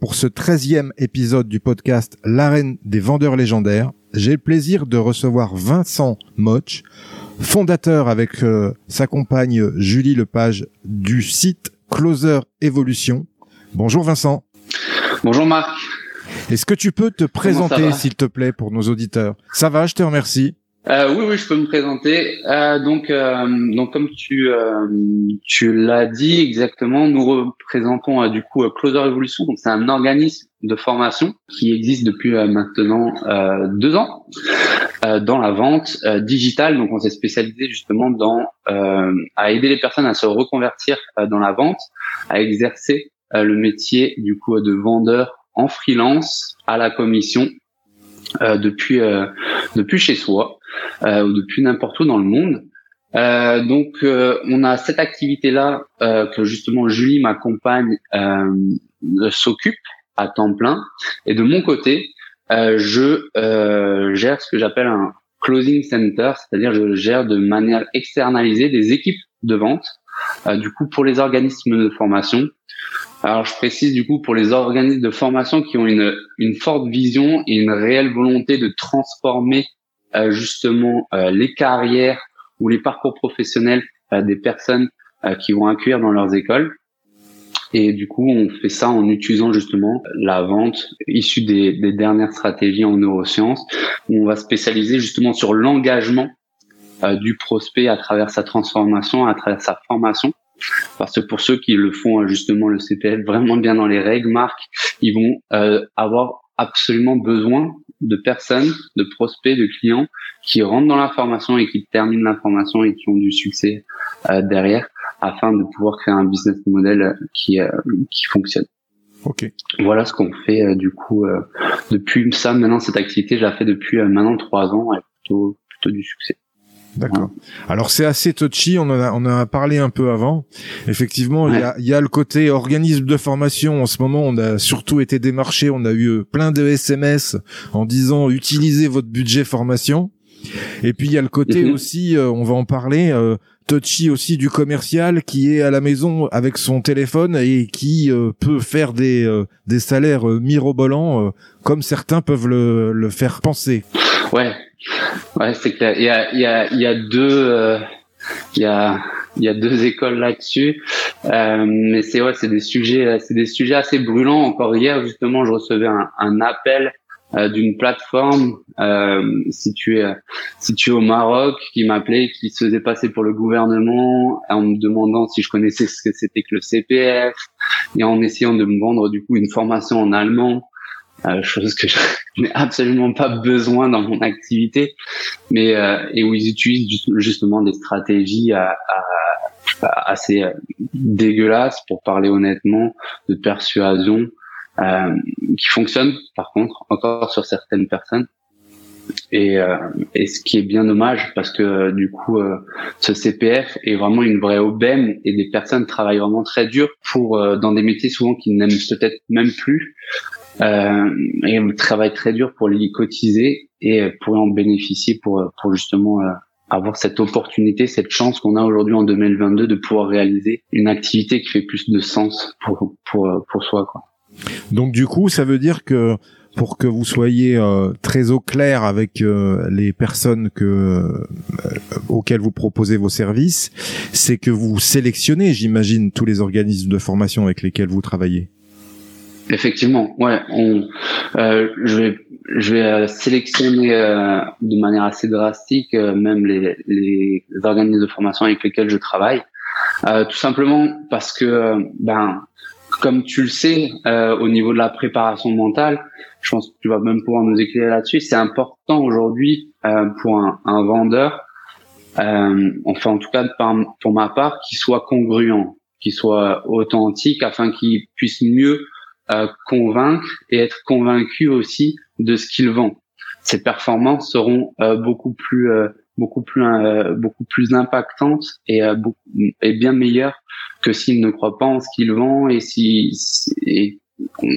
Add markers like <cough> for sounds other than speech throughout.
pour ce 13e épisode du podcast L'arène des vendeurs légendaires, j'ai le plaisir de recevoir Vincent Moch, fondateur avec euh, sa compagne Julie Lepage du site Closer Evolution. Bonjour Vincent. Bonjour Marc. Est-ce que tu peux te présenter s'il te plaît pour nos auditeurs? Ça va, je te remercie. Euh, oui, oui, je peux me présenter. Euh, donc, euh, donc comme tu tu l'as dit exactement, nous représentons du coup Closer Evolution. Donc, c'est un organisme de formation qui existe depuis maintenant deux ans dans la vente digitale. Donc, on s'est spécialisé justement dans à aider les personnes à se reconvertir dans la vente, à exercer le métier du coup de vendeur en freelance à la commission depuis depuis chez soi euh, ou depuis n'importe où dans le monde. Euh, donc, euh, on a cette activité-là que justement Julie, ma compagne, s'occupe à temps plein. Et de mon côté, je gère ce que j'appelle un closing center, c'est-à-dire je gère de manière externalisée des équipes de vente, du coup pour les organismes de formation. Alors je précise du coup pour les organismes de formation qui ont une, une forte vision et une réelle volonté de transformer euh, justement euh, les carrières ou les parcours professionnels euh, des personnes qui vont accueillir dans leurs écoles. Et du coup, on fait ça en utilisant justement la vente issue des, des dernières stratégies en neurosciences, où on va spécialiser justement sur l'engagement du prospect à travers sa transformation, à travers sa formation. Parce que pour ceux qui le font justement le CPF vraiment bien dans les règles, Marc, ils vont avoir absolument besoin de personnes, de prospects, de clients qui rentrent dans la formation et qui terminent la formation et qui ont du succès euh, derrière afin de pouvoir créer un business model euh, qui, euh, qui fonctionne. Ok. Voilà ce qu'on fait du coup depuis ça. Maintenant, cette activité, je la fais depuis maintenant trois ans et plutôt plutôt du succès. D'accord. Alors c'est assez touchy, on en a, on en a parlé un peu avant. Effectivement, il y, a, y, a, le côté organisme de formation. En ce moment, on a surtout été démarché, on a eu plein de SMS en disant utilisez votre budget formation. Et puis il y a le côté mhm. aussi, euh, on va en parler, euh, touchy aussi du commercial qui est à la maison avec son téléphone et qui euh, peut faire des euh, des salaires mirobolants comme certains peuvent le, le faire penser. Ouais, Ouais, c'est clair. Il y a, il y a, il y a deux, euh, il y a, il y a deux écoles là-dessus. Euh, mais c'est ouais, c'est des sujets, c'est des sujets assez brûlants. Encore hier, justement, je recevais un, un appel euh, d'une plateforme euh, située, située au Maroc qui m'appelait, qui se faisait passer pour le gouvernement en me demandant si je connaissais ce que c'était que le CPF et en essayant de me vendre du coup une formation en allemand euh, chose que je <laughs> n'ai absolument pas besoin dans mon activité, mais euh, et où ils utilisent justement des stratégies à, à, assez euh, dégueulasses, pour parler honnêtement, de persuasion, euh, qui fonctionnent par contre encore sur certaines personnes. Et, euh, et, ce qui est bien dommage parce que du coup ce CPF est vraiment une vraie aubaine et des personnes travaillent vraiment très dur pour dans des métiers souvent qu'ils n'aiment peut-être même plus euh, et on travaille très dur pour les cotiser et pour en bénéficier pour, pour justement euh, avoir cette opportunité, cette chance qu'on a aujourd'hui en 2022 de pouvoir réaliser une activité qui fait plus de sens pour, pour, pour soi. Quoi. Donc du coup, ça veut dire que pour que vous soyez euh, très au clair avec euh, les personnes que euh, auxquelles vous proposez vos services, c'est que vous sélectionnez, j'imagine, tous les organismes de formation avec lesquels vous travaillez. Effectivement, ouais. On, je vais, je vais sélectionner de manière assez drastique même les, les organismes de formation avec lesquels je travaille, tout simplement parce que ben comme tu le sais, euh, au niveau de la préparation mentale, je pense que tu vas même pouvoir nous éclairer là-dessus. C'est important aujourd'hui euh, pour un, un vendeur, euh, enfin en tout cas pour ma part, qu'il soit congruent, qu'il soit authentique, afin qu'il puisse mieux euh, convaincre et être convaincu aussi de ce qu'il vend. Ses performances seront euh, beaucoup plus euh, beaucoup plus beaucoup plus impactantes et, beaucoup, et bien meilleures que s'il ne croit pas en ce qu'il vend et si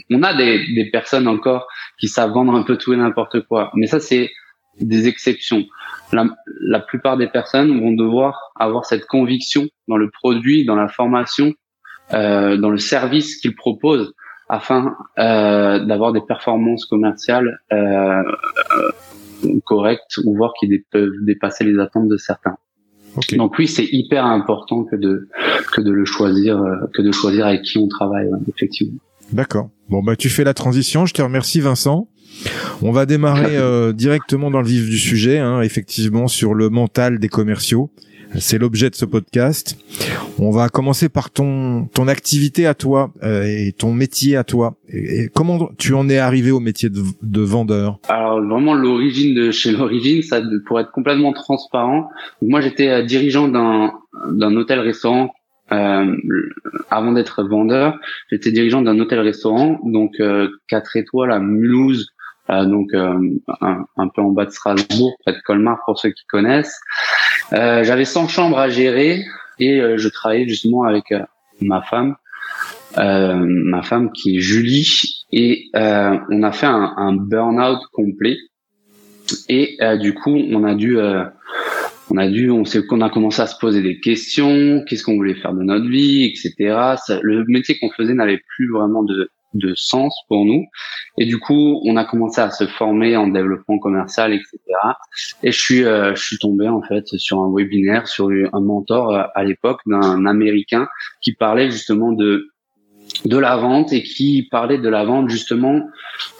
on a des, des, personnes encore qui savent vendre un peu tout et n'importe quoi, mais ça c'est des exceptions. La, la, plupart des personnes vont devoir avoir cette conviction dans le produit, dans la formation, euh, dans le service qu'ils proposent, afin euh, d'avoir des performances commerciales euh, correctes ou voir qu'ils peuvent dépasser les attentes de certains. Donc oui, c'est hyper important que de que de le choisir, euh, que de choisir avec qui on travaille effectivement. D'accord. Bon bah tu fais la transition. Je te remercie Vincent. On va démarrer <laughs> euh, directement dans le vif du sujet, hein, effectivement sur le mental des commerciaux. C'est l'objet de ce podcast. On va commencer par ton ton activité à toi euh, et ton métier à toi. Et, comment tu en es arrivé au métier de, de vendeur? Alors vraiment l'origine de chez l'origine, ça pour être complètement transparent. Moi j'étais euh, dirigeant d'un d'un hôtel-restaurant euh, avant d'être vendeur, j'étais dirigeant d'un hôtel-restaurant, donc euh, 4 étoiles à Mulhouse, euh, donc euh, un, peu en bas de Strasbourg, près de Colmar pour ceux qui connaissent. Euh, j'avais 100 chambres à gérer et euh, je travaillais justement avec euh, ma femme, ma femme qui est Julie, et on a fait un, un burn-out complet. Et du coup, on a dû on a dû, on sait qu'on a commencé à se poser des questions, qu'est-ce qu'on voulait faire de notre vie, etc. le métier qu'on faisait n'avait plus vraiment de, de sens pour nous. Et du coup, on a commencé à se former en développement commercial, etc. Et je suis, euh, je suis tombé en fait sur un webinaire, sur un mentor euh, à l'époque d'un Américain qui parlait justement de de la vente et qui parlait de la vente justement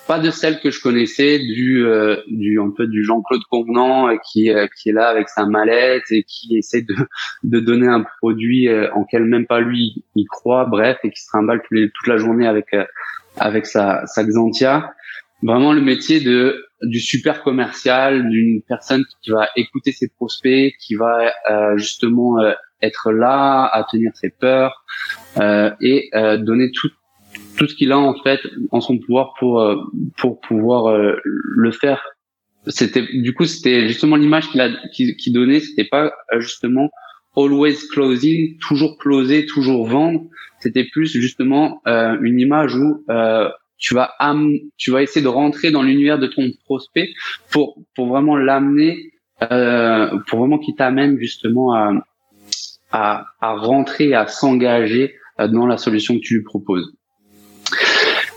pas de celle que je connaissais du euh, du un peu du Jean-Claude Convenant euh, qui euh, qui est là avec sa mallette et qui essaie de de donner un produit en quel même pas lui il croit bref et qui se trimballe toute la journée avec avec sa sa Xantia. Vraiment le métier de du super commercial d'une personne qui va écouter ses prospects qui va justement être là à tenir ses peurs et donner tout tout ce qu'il a en fait en son pouvoir pour euh, pour pouvoir euh, le faire. C'était du coup c'était justement l'image qu'il a qui, qui donnait, c'était pas euh, justement always closing, toujours closer, toujours vendre. C'était plus justement une image où tu vas tu vas essayer de rentrer dans l'univers de ton prospect pour pour vraiment l'amener pour vraiment qu'il t'amène justement à, à à rentrer à s'engager dans la solution que tu lui proposes.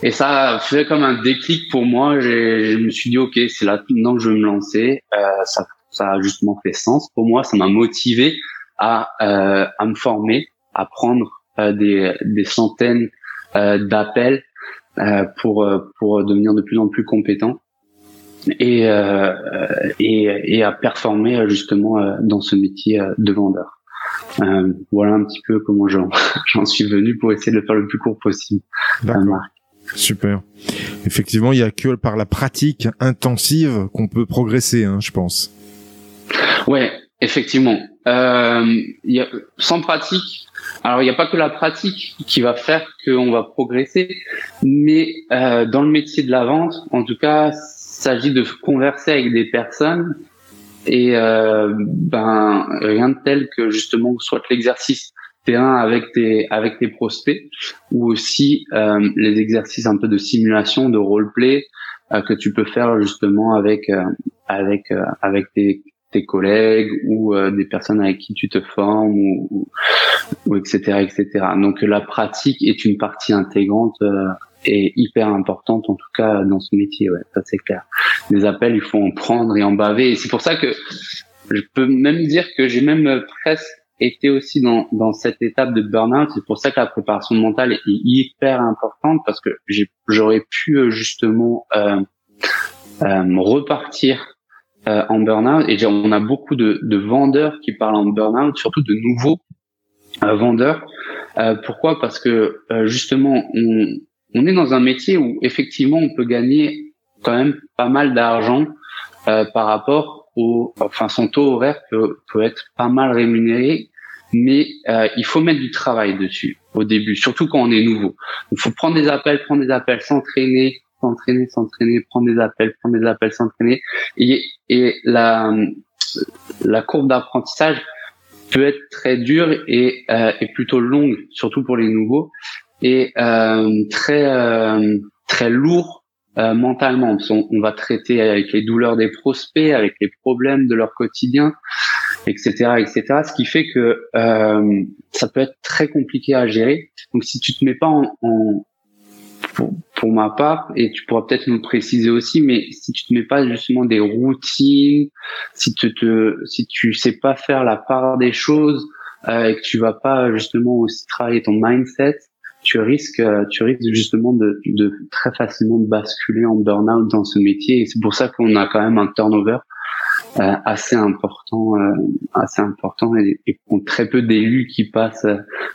Et ça a fait comme un déclic pour moi. Je me suis dit, OK, c'est là maintenant que je veux me lancer. Euh, ça, ça a justement fait sens pour moi. Ça m'a motivé à, euh, à me former, à prendre euh, des, des centaines euh, d'appels euh, pour, pour devenir de plus en plus compétent. Et, et, et à performer justement dans ce métier de vendeur. Voilà un petit peu comment <laughs> j'en suis venu pour essayer de le faire le plus court possible. D'accord. Super. Effectivement, il y a que par la pratique intensive qu'on peut progresser, hein, je pense. Ouais, effectivement. Euh, y a, sans pratique, alors il n'y a pas que la pratique qui va faire qu'on va progresser, mais euh, dans le métier de la vente, en tout cas, il s'agit de converser avec des personnes et euh, ben rien de tel que justement soit l'exercice terrain avec tes avec tes prospects ou aussi euh, les exercices un peu de simulation de roleplay euh, que tu peux faire justement avec euh, avec euh, avec tes, tes collègues ou euh, des personnes avec qui tu te formes ou, ou, etc etc donc la pratique est une partie intégrante est hyper importante en tout cas dans ce métier. Ouais, ça c'est clair. Les appels, il faut en prendre et en baver. Et c'est pour ça que je peux même dire que j'ai même presque été aussi dans, dans cette étape de burn-out. C'est pour ça que la préparation mentale est hyper importante parce que j'aurais pu euh, justement euh, euh, repartir euh, en burn-out. Et on a beaucoup de, de, vendeurs qui parlent en burn-out, surtout de nouveaux euh, vendeurs. pourquoi? Parce que justement, on, on est dans un métier où effectivement on peut gagner quand même pas mal d'argent par rapport enfin son taux horaire peut, peut être pas mal rémunéré, mais euh, il faut mettre du travail dessus au début, surtout quand on est nouveau. Il faut prendre des appels, prendre des appels, s'entraîner, s'entraîner, s'entraîner, prendre des appels, prendre des appels, s'entraîner. Et, et la, la courbe d'apprentissage peut être très dure et, euh, et plutôt longue, surtout pour les nouveaux, et euh, très euh, très lourd euh, mentalement. On, va traiter avec les douleurs des prospects, avec les problèmes de leur quotidien, etc., etc. Ce qui fait que euh, ça peut être très compliqué à gérer. Donc, si tu te mets pas en, en pour, pour, ma part, et tu pourras peut-être nous préciser aussi, mais si tu te mets pas justement des routines, si tu te, si tu sais pas faire la part des choses, euh, et que tu vas pas justement aussi travailler ton mindset, tu risques, euh, tu risques justement de, de très facilement basculer en burn-out dans ce métier. Et c'est pour ça qu'on a quand même un turnover euh, assez important, euh, assez important et, et très peu d'élus qui passent,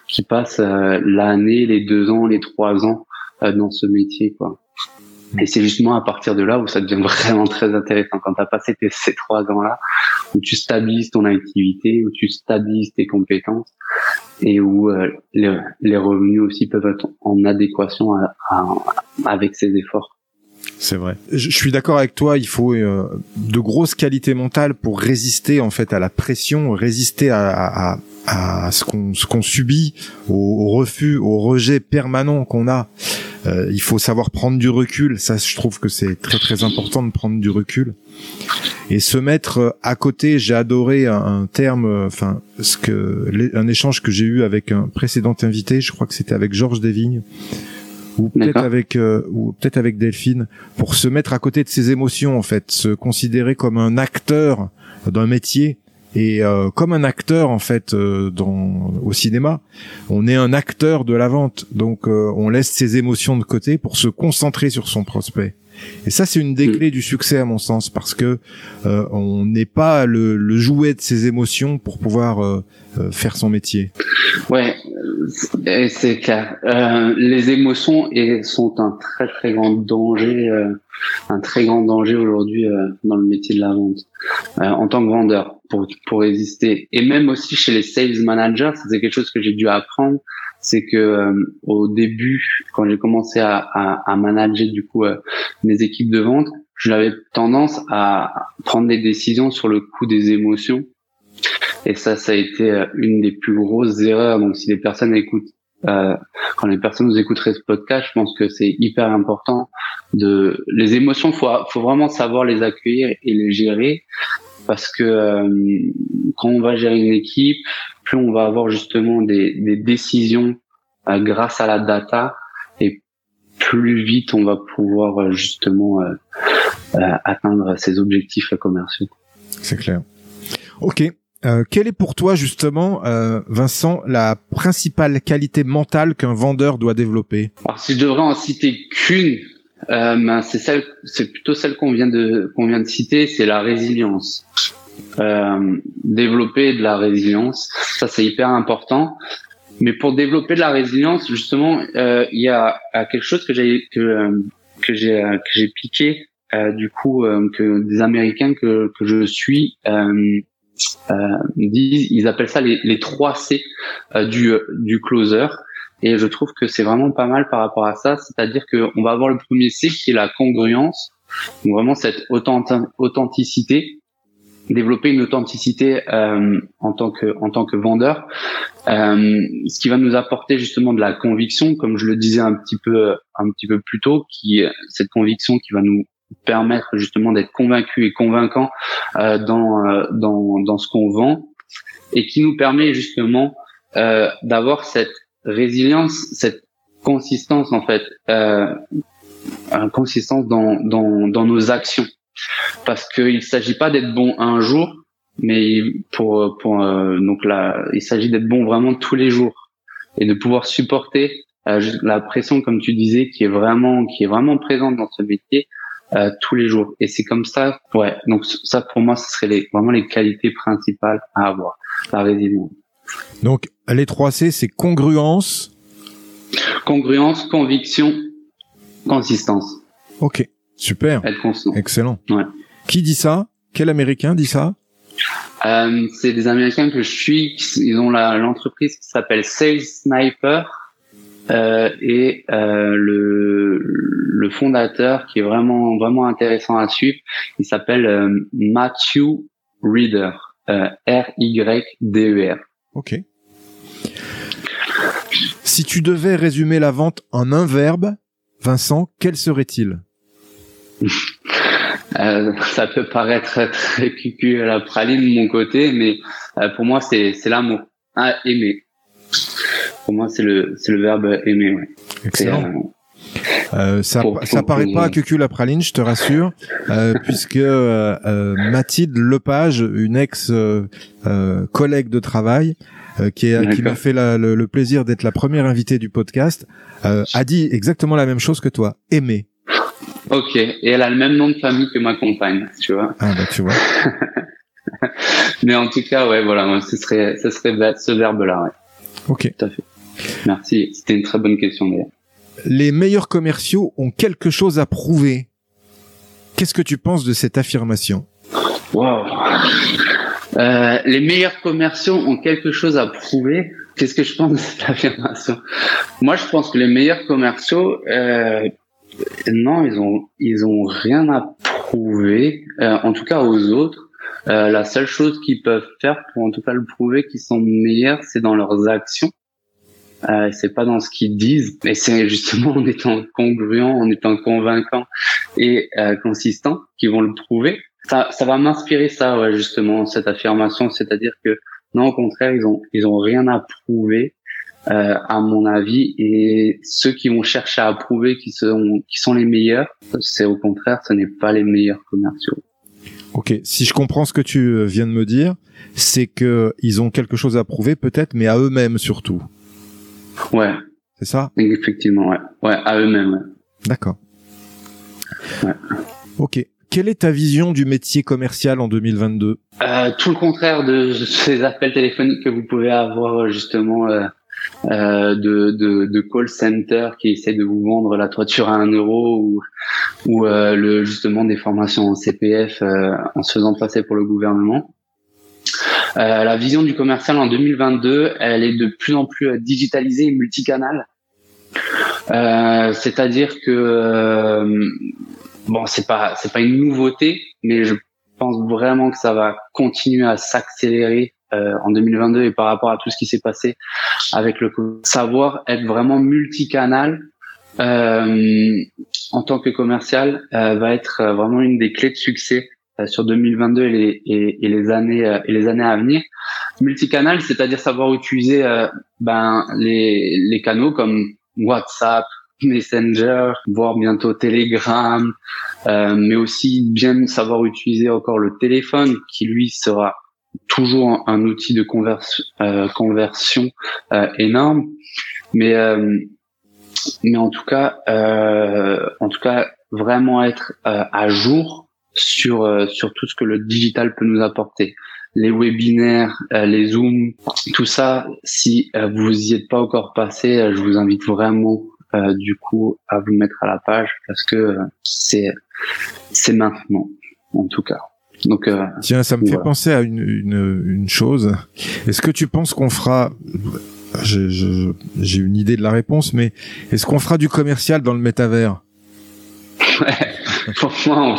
qui passent l'année, les deux ans, les trois ans dans ce métier, quoi. Et c'est justement à partir de là où ça devient <laughs> vraiment très intéressant. Quand tu as passé ces trois ans-là, où tu stabilises ton activité, où tu stabilises tes compétences, et où euh, les, revenus aussi peuvent être en adéquation avec ces efforts. C'est vrai. Je, suis d'accord avec toi. Il faut euh, de grosses qualités mentales pour résister en fait à la pression, résister à, à, qu'on ce qu'on subit, au, refus, au rejet permanent qu'on a. Euh, il faut savoir prendre du recul. Ça, je trouve que c'est très très important de prendre du recul et se mettre euh, à côté. J'ai adoré un, terme, euh, enfin, ce que un échange que j'ai eu avec un précédent invité. Je crois que c'était avec Georges Desvignes ou peut-être avec ou peut-être avec Delphine pour se mettre à côté de ses émotions en fait, se considérer comme un acteur d'un métier et euh, comme un acteur en fait euh, dans au cinéma, on est un acteur de la vente. Donc euh, on laisse ses émotions de côté pour se concentrer sur son prospect. Et ça c'est une des mm. clés du succès à mon sens parce que on n'est pas le, le, jouet de ses émotions pour pouvoir faire son métier. Ouais, c'est clair. les émotions sont un très très grand danger un très grand danger aujourd'hui euh, dans le métier de la vente euh, en tant que vendeur pour pour résister et même aussi chez les sales managers c'est quelque chose que j'ai dû apprendre c'est que euh, au début quand j'ai commencé à, à, à, manager du coup mes équipes de vente j'avais tendance à prendre des décisions sur le coup des émotions et ça ça a été une des plus grosses erreurs donc si les personnes écoutent euh, quand les personnes nous écouteraient ce podcast, je pense que c'est hyper important de les émotions. Faut faut vraiment savoir les accueillir et les gérer parce que euh, quand on va gérer une équipe, plus on va avoir justement des, des décisions euh, grâce à la data et plus vite on va pouvoir euh, justement atteindre ses objectifs commerciaux. C'est clair. Ok, euh, quelle est pour toi justement, euh, Vincent, la principale qualité mentale qu'un vendeur doit développer? Alors, si je devrais en citer qu'une, euh, ben, c'est celle, c'est plutôt celle qu'on vient de qu'on vient de citer, c'est la résilience. Euh, développer de la résilience, ça c'est hyper important. Mais pour développer de la résilience, justement, euh, il y a, quelque chose que j'ai que que j'ai que j'ai piqué du coup que des Américains que que je suis euh, disent, ils appellent ça les, les 3 C euh, du, du closer. Et je trouve que c'est vraiment pas mal par rapport à ça. C'est-à-dire qu'on va avoir le premier C qui est la congruence. Donc vraiment cette authenticité développer une authenticité euh, en tant que en tant que vendeur euh, ce qui va nous apporter justement de la conviction comme je le disais un petit peu un petit peu plus tôt qui cette conviction qui va nous permettre justement d'être convaincu et convaincant euh, dans, euh, dans, dans ce qu'on vend et qui nous permet justement euh, d'avoir cette résilience, cette consistance en fait, euh, consistance dans, dans, dans nos actions, parce qu'il s'agit pas d'être bon un jour, mais pour pour euh, donc là, il s'agit d'être bon vraiment tous les jours et de pouvoir supporter euh, la pression, comme tu disais, qui est vraiment qui est vraiment présente dans ce métier euh, tous les jours. Et c'est comme ça, ouais. Donc ça pour moi, ce serait vraiment les qualités principales à avoir, la résilience. Donc les 3 C, c'est congruence, congruence, conviction, consistance. Ok, super. Être constant. Excellent. Ouais. Qui dit ça? Quel Américain dit ça? Euh, C'est des Américains que je suis. Ils ont l'entreprise qui s'appelle Sales Sniper. Euh, et euh, le, le fondateur qui est vraiment vraiment intéressant à suivre, il s'appelle euh, Matthew Reader, euh, R Y D E R. Ok. Si tu devais résumer la vente en un verbe, Vincent, quel serait-il? Euh, Ça peut paraître très cucu à la praline de mon côté, mais euh, pour moi c'est c'est l'amour, ah, aimer. Pour moi c'est le c'est le verbe aimer. Ouais. Excellent. Euh, ça, pour, ça paraît pas cucu la praline, je te rassure, euh, puisque euh, euh, Mathilde Lepage, une ex collègue de travail, qui, est, qui m'a fait la, le, le, plaisir d'être la première invitée du podcast, a dit exactement la même chose que toi, aimer. Ok, et elle a le même nom de famille que ma compagne, tu vois. Ah bah tu vois. <laughs> Mais en tout cas, ouais, voilà, ce serait, ce serait ce verbe-là, ouais. Ok. Tout à fait. Merci, c'était une très bonne question d'ailleurs les meilleurs commerciaux ont quelque chose à prouver. Qu'est-ce que tu penses de cette affirmation Wow. Euh, les meilleurs commerciaux ont quelque chose à prouver. Qu'est-ce que je pense de cette affirmation? Moi, je pense que les meilleurs commerciaux, euh, non, ils ont ils ont rien à prouver. Euh, en tout cas aux autres. Euh, la seule chose qu'ils peuvent faire pour en tout cas le prouver qu'ils sont meilleurs, c'est dans leurs actions. Euh, c'est pas dans ce qu'ils disent, mais c'est justement en étant congruent, en étant convaincant et euh, consistant qu'ils vont le prouver. Ça, ça va m'inspirer ça, ouais, justement, cette affirmation, c'est-à-dire que non, au contraire, ils ont ils ont rien à prouver, euh, à mon avis, et ceux qui vont chercher à prouver qu'ils sont qui sont les meilleurs, c'est au contraire, ce n'est pas les meilleurs commerciaux. Ok, si je comprends ce que tu euh, viens de me dire, c'est que ils ont quelque chose à prouver peut-être, mais à eux-mêmes surtout. Ouais. C'est ça? Effectivement, ouais. Ouais, à eux-mêmes. Ouais. D'accord. Ouais. Ok. Quelle est ta vision du métier commercial en 2022 euh, Tout le contraire de ces appels téléphoniques que vous pouvez avoir justement euh, euh, de, de, de, call center qui essaient de vous vendre la toiture à un euro ou, ou euh, le, justement des formations en CPF euh, en se faisant passer pour le gouvernement. Euh, la vision du commercial en 2022, elle est de plus en plus euh, digitalisée et multicanale. Euh, C'est-à-dire que euh, bon, c'est pas c'est pas une nouveauté, mais je pense vraiment que ça va continuer à s'accélérer euh, en 2022 et par rapport à tout ce qui s'est passé avec le savoir être vraiment multicanal euh, en tant que commercial va être vraiment une des clés de succès euh, sur 2022 et les, et, et, les années euh, et les années à venir. Multicanal, c'est-à-dire savoir utiliser euh, ben les, les canaux comme WhatsApp, Messenger, voire bientôt Telegram, euh, mais aussi bien savoir utiliser encore le téléphone qui lui sera toujours un, outil de conversion, euh, conversion euh, énorme. Mais mais en tout cas, en tout cas, vraiment être à jour sur euh, sur tout ce que le digital peut nous apporter. Les webinaires, euh, les zooms, tout ça. Si euh, vous y êtes pas encore passé, je vous invite vraiment du coup à vous mettre à la page parce que c'est c'est maintenant en tout cas. Donc tiens, ça me fait penser à une, une, une chose. Est-ce que tu penses qu'on fera j'ai une idée de la réponse, mais est-ce qu'on fera du commercial dans le métavers? <laughs> pour moi,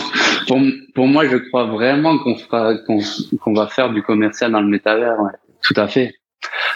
pour, pour, moi, je crois vraiment qu'on fera, qu'on va faire du commercial dans le métavers. Ouais. Tout à fait.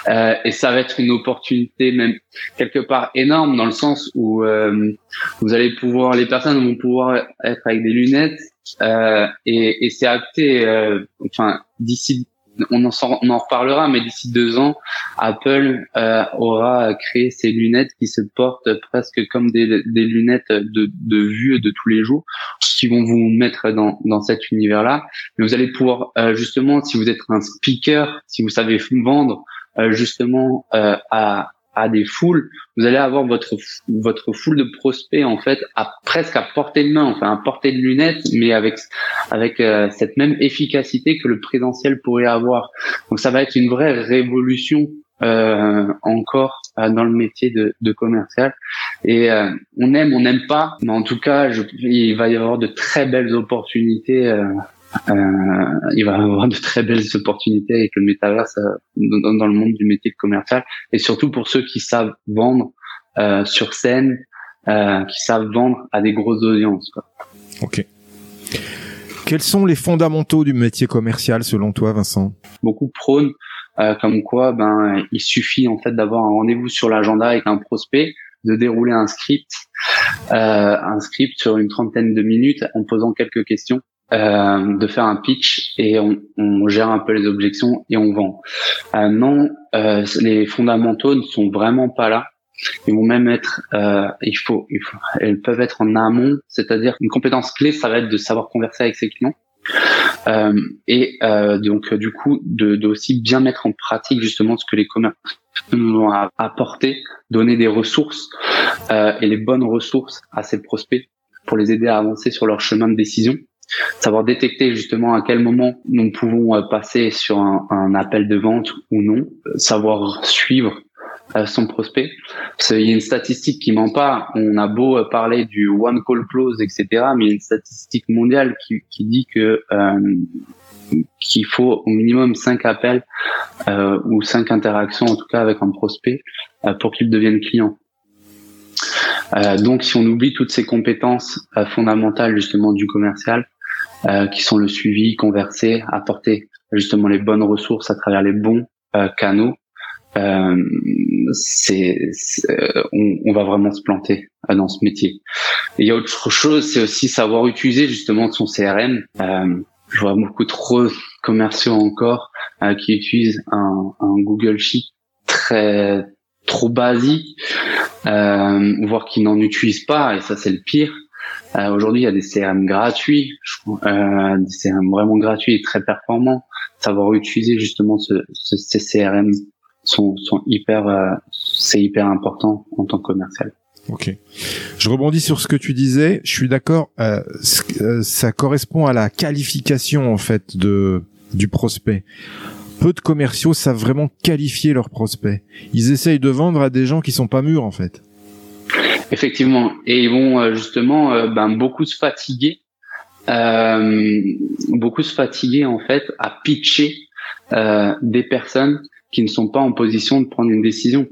Euh, et ça va être une opportunité même quelque part énorme dans le sens où euh, vous allez pouvoir, les personnes vont pouvoir être avec des lunettes euh, et, et c'est acté. Euh, enfin, d'ici on en, on en reparlera, mais d'ici deux ans, Apple euh, aura créé ces lunettes qui se portent presque comme des, des lunettes de, de vue de tous les jours, qui vont vous mettre dans, dans cet univers-là. Mais vous allez pouvoir euh, justement, si vous êtes un speaker, si vous savez vendre euh, justement à à des foules, vous allez avoir votre votre foule de prospects en fait à presque à portée de main, enfin à portée de lunettes, mais avec avec euh, cette même efficacité que le présentiel pourrait avoir. Donc ça va être une vraie révolution euh, encore euh, dans le métier de, de commercial. Et euh, on aime, on n'aime pas, mais en tout cas, je, il va y avoir de très belles opportunités euh, il va avoir de très belles opportunités avec le métaverse euh, dans, le monde du métier de commercial et surtout pour ceux qui savent vendre euh, sur scène, qui savent vendre à des grosses audiences. Quoi. Ok. Quels sont les fondamentaux du métier commercial selon toi, Vincent? Beaucoup prônent comme quoi, ben, il suffit en fait d'avoir un rendez-vous sur l'agenda avec un prospect, de dérouler un script, un script sur une trentaine de minutes en posant quelques questions euh, de faire un pitch et on, on, gère un peu les objections et on vend. Euh, non, euh, les fondamentaux ne sont vraiment pas là. Ils vont même être, euh, il faut, il faut, elles peuvent être en amont, c'est-à-dire une compétence clé, ça va être de savoir converser avec ses clients. Euh, et euh, donc du coup de, de, aussi bien mettre en pratique justement ce que les commerçants nous ont apporté, donner des ressources et les bonnes ressources à ces prospects pour les aider à avancer sur leur chemin de décision savoir détecter justement à quel moment nous pouvons euh, passer sur un, un appel de vente ou non, savoir suivre euh, son prospect. Il y a une statistique qui ment pas. On a beau euh, parler du one call close, etc., mais il y a une statistique mondiale qui, qui dit que euh, qu'il faut au minimum cinq appels euh, ou cinq interactions, en tout cas avec un prospect, euh, pour qu'il devienne client. donc, si on oublie toutes ces compétences fondamentales justement du commercial, euh, qui sont le suivi, converser, apporter justement les bonnes ressources à travers les bons euh, canaux, euh, c'est, on, on, va vraiment se planter dans ce métier. Il y a autre chose, c'est aussi savoir utiliser justement son CRM. je vois beaucoup trop commerciaux encore qui utilisent un, un Google Sheet très trop basique, euh, voire qui n'en utilisent pas, et ça c'est le pire. Euh, aujourd'hui, il y a des CRM gratuits, euh, des CRM vraiment gratuits et très performants. Savoir utiliser justement ce, ce, ces CRM sont, sont hyper, euh, c'est hyper important en tant que commercial. Ok. Je rebondis sur ce que tu disais. Je suis d'accord. Euh, euh, ça correspond à la qualification en fait de du prospect. Peu de commerciaux savent vraiment qualifier leurs prospects. Ils essayent de vendre à des gens qui sont pas mûrs en fait. Effectivement, et ils vont euh, justement euh, ben, beaucoup se fatiguer, euh, beaucoup se fatiguer en fait à pitcher euh, des personnes qui ne sont pas en position de prendre une décision.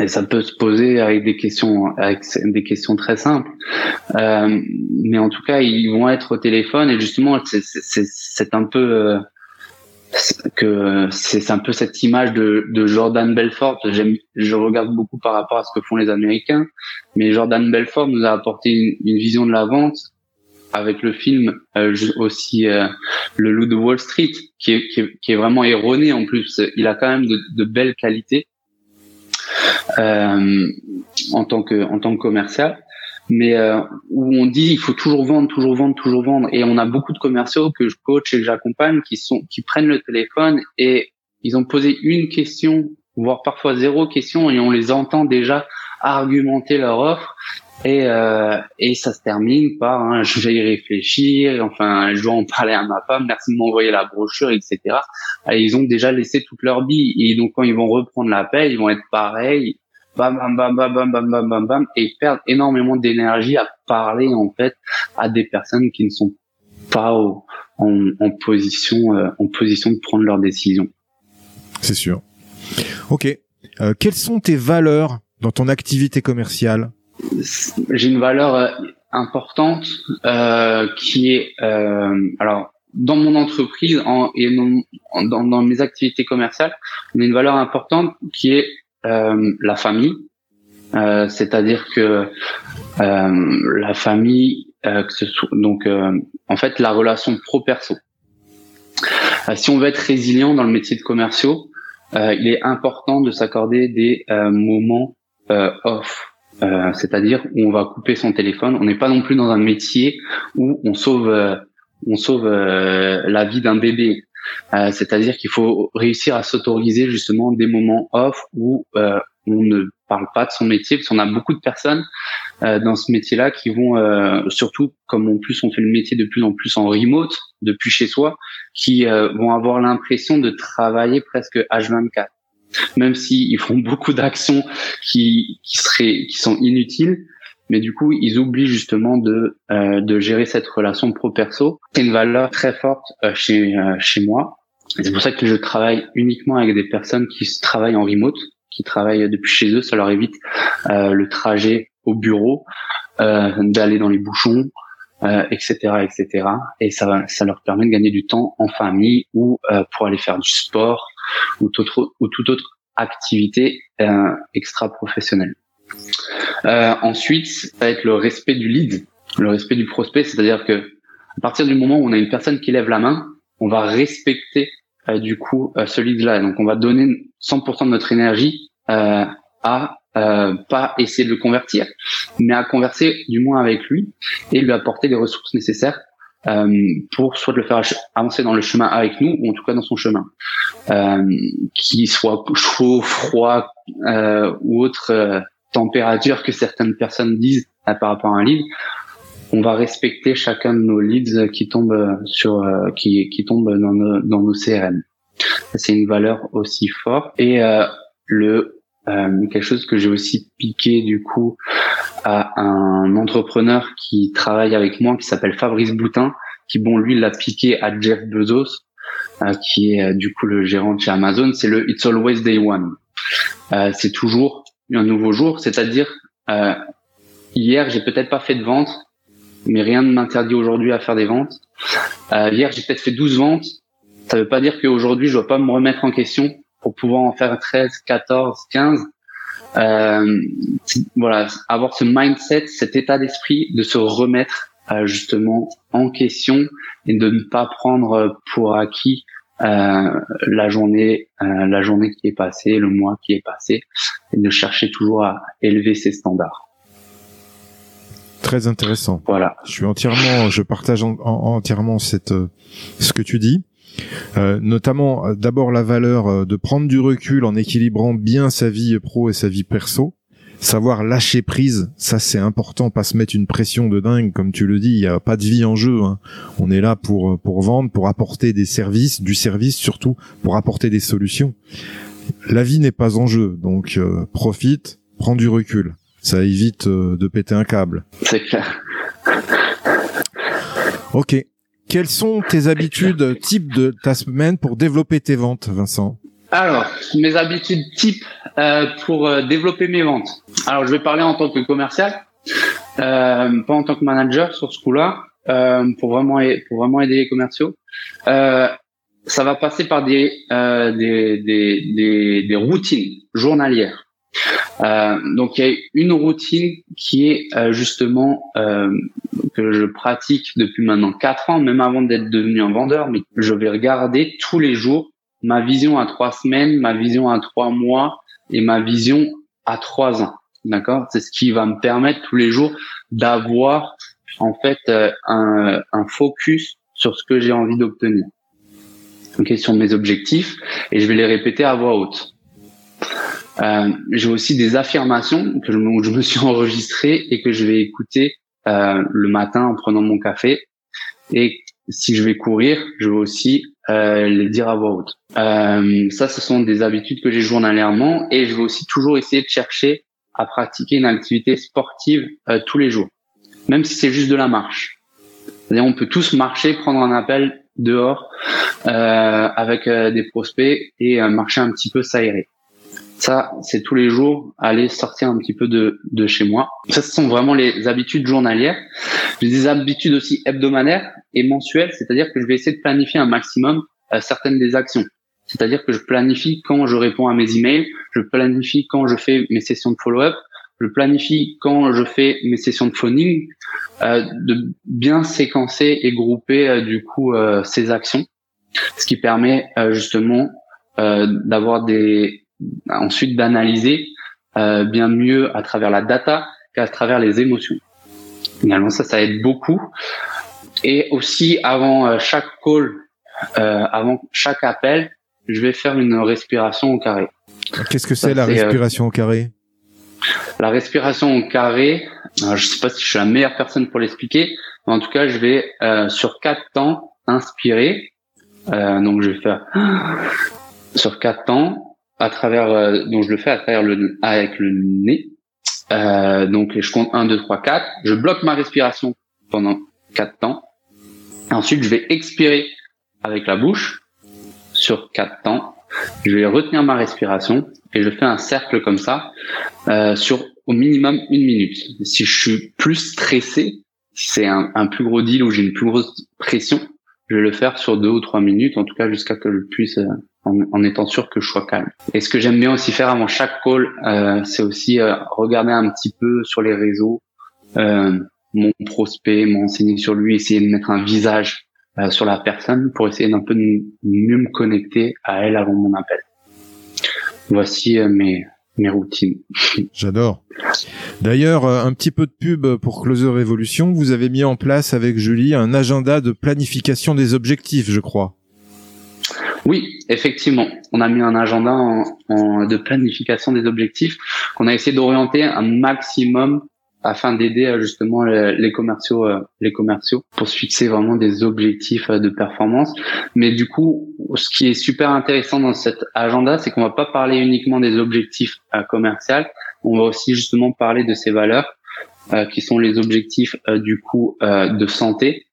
Et ça peut se poser avec des questions, avec des questions très simples. Euh, mais en tout cas, ils vont être au téléphone et justement, c'est un peu que c'est un peu cette image de, de Jordan Belfort. J'aime, je regarde beaucoup par rapport à ce que font les Américains, mais Jordan Belfort nous a apporté une, vision de la vente avec le film euh, aussi euh, le Loup de Wall Street, qui est, qui est, qui est, vraiment erroné en plus. Il a quand même de, de belles qualités euh, en tant que en tant que commercial mais euh, où on dit il faut toujours vendre, toujours vendre, toujours vendre. Et on a beaucoup de commerciaux que je coach et que j'accompagne qui sont qui prennent le téléphone et ils ont posé une question, voire parfois zéro question, et on les entend déjà argumenter leur offre. Et, euh, et ça se termine par hein, je vais y réfléchir, enfin je dois en parler à ma femme, merci de m'envoyer la brochure, etc. Et ils ont déjà laissé toute leur vie et donc quand ils vont reprendre l'appel, ils vont être pareils, bam, bam, bam, bam, bam, bam, bam, bam, bam, et perdre énormément d'énergie à parler en fait à des personnes qui ne sont pas en, en, position, euh, en position de prendre leurs décisions. C'est sûr. Ok. Euh, quelles sont tes valeurs dans ton activité commerciale? J'ai une valeur euh, importante euh, qui est alors dans mon entreprise en, et dans, dans, mes activités commerciales, on a une valeur importante qui est euh, la famille, euh, c'est-à-dire que euh, la famille, que ce soit, donc en fait la relation pro perso. si on veut être résilient dans le métier de commerciaux, il est important de s'accorder des moments off. c'est-à-dire où on va couper son téléphone. On n'est pas non plus dans un métier où on sauve, on sauve la vie d'un bébé. C'est-à-dire qu'il faut réussir à s'autoriser justement des moments off où on ne parle pas de son métier, parce qu'on a beaucoup de personnes euh, dans ce métier-là qui vont, euh, surtout comme en plus on fait le métier de plus en plus en remote, depuis chez soi, qui euh, vont avoir l'impression de travailler presque H24, même s'ils font <laughs> beaucoup d'actions qui, qui seraient, qui sont inutiles. Mais du coup, ils oublient justement de de gérer cette relation pro-perso. C'est une valeur très forte chez chez moi. C'est pour ça que je travaille uniquement avec des personnes qui travaillent en remote qui travaillent depuis chez eux, ça leur évite euh, le trajet au bureau, euh, d'aller dans les bouchons, etc., euh, etc. Et ça, ça leur permet de gagner du temps en famille ou pour aller faire du sport ou toute autre, ou toute autre activité extra professionnelle. Ensuite, ça va être le respect du lead, le respect du prospect, c'est-à-dire que à partir du moment où on a une personne qui lève la main, on va respecter euh, du coup euh, ce lead-là. Donc on va donner 100% de notre énergie euh, à pas essayer de le convertir, mais à converser du moins avec lui et lui apporter les ressources nécessaires euh, pour soit de le faire avancer dans le chemin avec nous ou en tout cas dans son chemin, euh, qu'il soit chaud, froid euh, ou autre température que certaines personnes disent par rapport à un lead on va respecter chacun de nos leads qui tombent sur euh, qui, qui tombent dans nos, dans nos CRM. C'est une valeur aussi forte. Et euh, le euh, quelque chose que j'ai aussi piqué du coup à un entrepreneur qui travaille avec moi qui s'appelle Fabrice Boutin qui bon lui l'a piqué à Jeff Bezos qui est du coup le gérant de chez Amazon. C'est le It's Always Day One. C'est toujours un nouveau jour c'est-à-dire hier j'ai peut-être pas fait de vente mais rien ne m'interdit aujourd'hui à faire des ventes. Euh, hier, j'ai peut-être fait 12 ventes. Ça ne veut pas dire qu'aujourd'hui, je dois pas me remettre en question pour pouvoir en faire 13, 14, 15. Euh, voilà, avoir ce mindset, cet état d'esprit de se remettre euh, justement en question et de ne pas prendre pour acquis euh, la journée, euh, la journée qui est passée, le mois qui est passé, et de chercher toujours à élever ses standards. Très intéressant. Voilà. Je suis entièrement, je partage entièrement cette euh, ce que tu dis. Euh, notamment euh, d'abord la valeur de prendre du recul en équilibrant bien sa vie pro et sa vie perso. Savoir lâcher prise, ça c'est important, pas se mettre une pression de dingue, comme tu le dis, il n'y a pas de vie en jeu. Hein. On est là pour pour vendre, pour apporter des services, du service surtout, pour apporter des solutions. La vie n'est pas en jeu, donc profite, prends du recul ça évite euh, de péter un câble. C'est clair. Ok. Quelles sont tes habitudes type de ta semaine pour développer tes ventes, Vincent? Alors, mes habitudes type euh, pour euh, développer mes ventes. Alors, je vais parler en tant que commercial, pas en tant que manager sur ce coup-là, pour vraiment pour vraiment aider les commerciaux. ça va passer par des, des, des, des routines journalières. Euh, donc il y a une routine qui est euh, justement euh, que je pratique depuis maintenant quatre ans, même avant d'être devenu un vendeur, mais je vais regarder tous les jours ma vision à trois semaines, ma vision à trois mois et ma vision à trois ans. D'accord? C'est ce qui va me permettre tous les jours d'avoir en fait un, un focus sur ce que j'ai envie d'obtenir. Ok, sur mes objectifs et je vais les répéter à voix haute. Euh, j'ai aussi des affirmations que je, me suis <laughs> enregistré et que je vais écouter euh, le matin en prenant mon café. Et si je vais courir, je vais aussi euh, les dire à voix haute. Euh, ça, ce sont des habitudes que j'ai journalièrement et je vais aussi toujours essayer de chercher à pratiquer une activité sportive euh, tous les jours, même si c'est juste de la marche. on peut tous marcher, prendre un appel dehors euh, avec des prospects et marcher un petit peu s'aérer. Ça, c'est tous les jours aller sortir un petit peu de, de chez moi. Ça, ce sont vraiment les habitudes journalières. J'ai des habitudes aussi hebdomadaires et mensuelles, c'est-à-dire que je vais essayer de planifier un maximum euh, certaines des actions. C'est-à-dire que je planifie quand je réponds à mes emails, je planifie quand je fais mes sessions de follow-up, je planifie quand je fais mes sessions de phoning, euh, de bien séquencer et grouper euh, du coup euh, ces actions ce qui permet justement d'avoir des ensuite d'analyser bien mieux à travers la data qu'à travers les émotions. Finalement, ça, ça aide beaucoup. Et aussi, avant chaque call, avant chaque appel, je vais faire une respiration au carré. Qu'est-ce que c'est la respiration au carré? La respiration au carré, je je sais pas si je suis la meilleure personne pour l'expliquer, mais en tout cas, je vais euh, sur quatre temps inspirer. Euh, donc, je vais faire <gasps> sur quatre temps à travers, euh, donc je le fais à travers le avec le nez. Euh, donc, je compte 1, 2, 3, 4. Je bloque ma respiration pendant quatre temps. Ensuite, je vais expirer avec la bouche sur quatre temps. Je vais retenir ma respiration et je fais un cercle comme ça euh, sur au minimum une minute. Si je suis plus stressé, si c'est un, un, plus gros deal ou j'ai une plus grosse pression, je vais le faire sur deux ou trois minutes, en tout cas jusqu'à que je puisse, euh, en, en, étant sûr que je sois calme. Et ce que j'aime bien aussi faire avant chaque call, euh, c'est aussi euh, regarder un petit peu sur les réseaux euh, mon prospect, m'enseigner sur lui, essayer de mettre un visage euh, sur la personne pour essayer d'un peu mieux me connecter à elle avant mon appel. Voici euh, mes, mes routines. <laughs> J'adore. D'ailleurs, euh, un petit peu de pub pour Closer Revolution. Vous avez mis en place avec Julie un agenda de planification des objectifs, je crois. Oui, effectivement. On a mis un agenda en, de planification des objectifs qu'on a essayé d'orienter un maximum afin d'aider euh, justement les commerciaux, euh, les commerciaux pour se fixer vraiment des objectifs euh, de performance. Mais du coup, ce qui est super intéressant dans cet agenda, c'est qu'on va pas parler uniquement des objectifs commerciaux, on va aussi justement parler de ces valeurs qui sont les objectifs du coup de santé.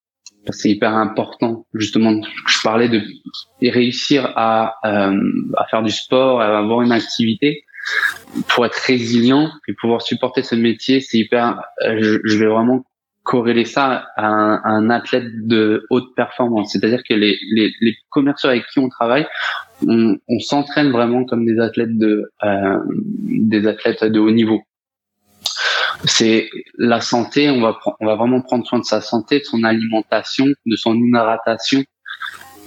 C'est hyper important justement. Je parlais de réussir à, à faire du sport, à avoir une activité pour être résilient et pouvoir supporter ce métier, c'est hyper. Euh, je, vais vraiment corréler ça à un, athlète de haute performance. C'est-à-dire que les, les, les, commerciaux avec qui on travaille, on, on s'entraîne vraiment comme des athlètes de euh, des athlètes de haut niveau. C'est la santé. On va on va vraiment prendre soin de sa santé, de son alimentation, de son hydratation,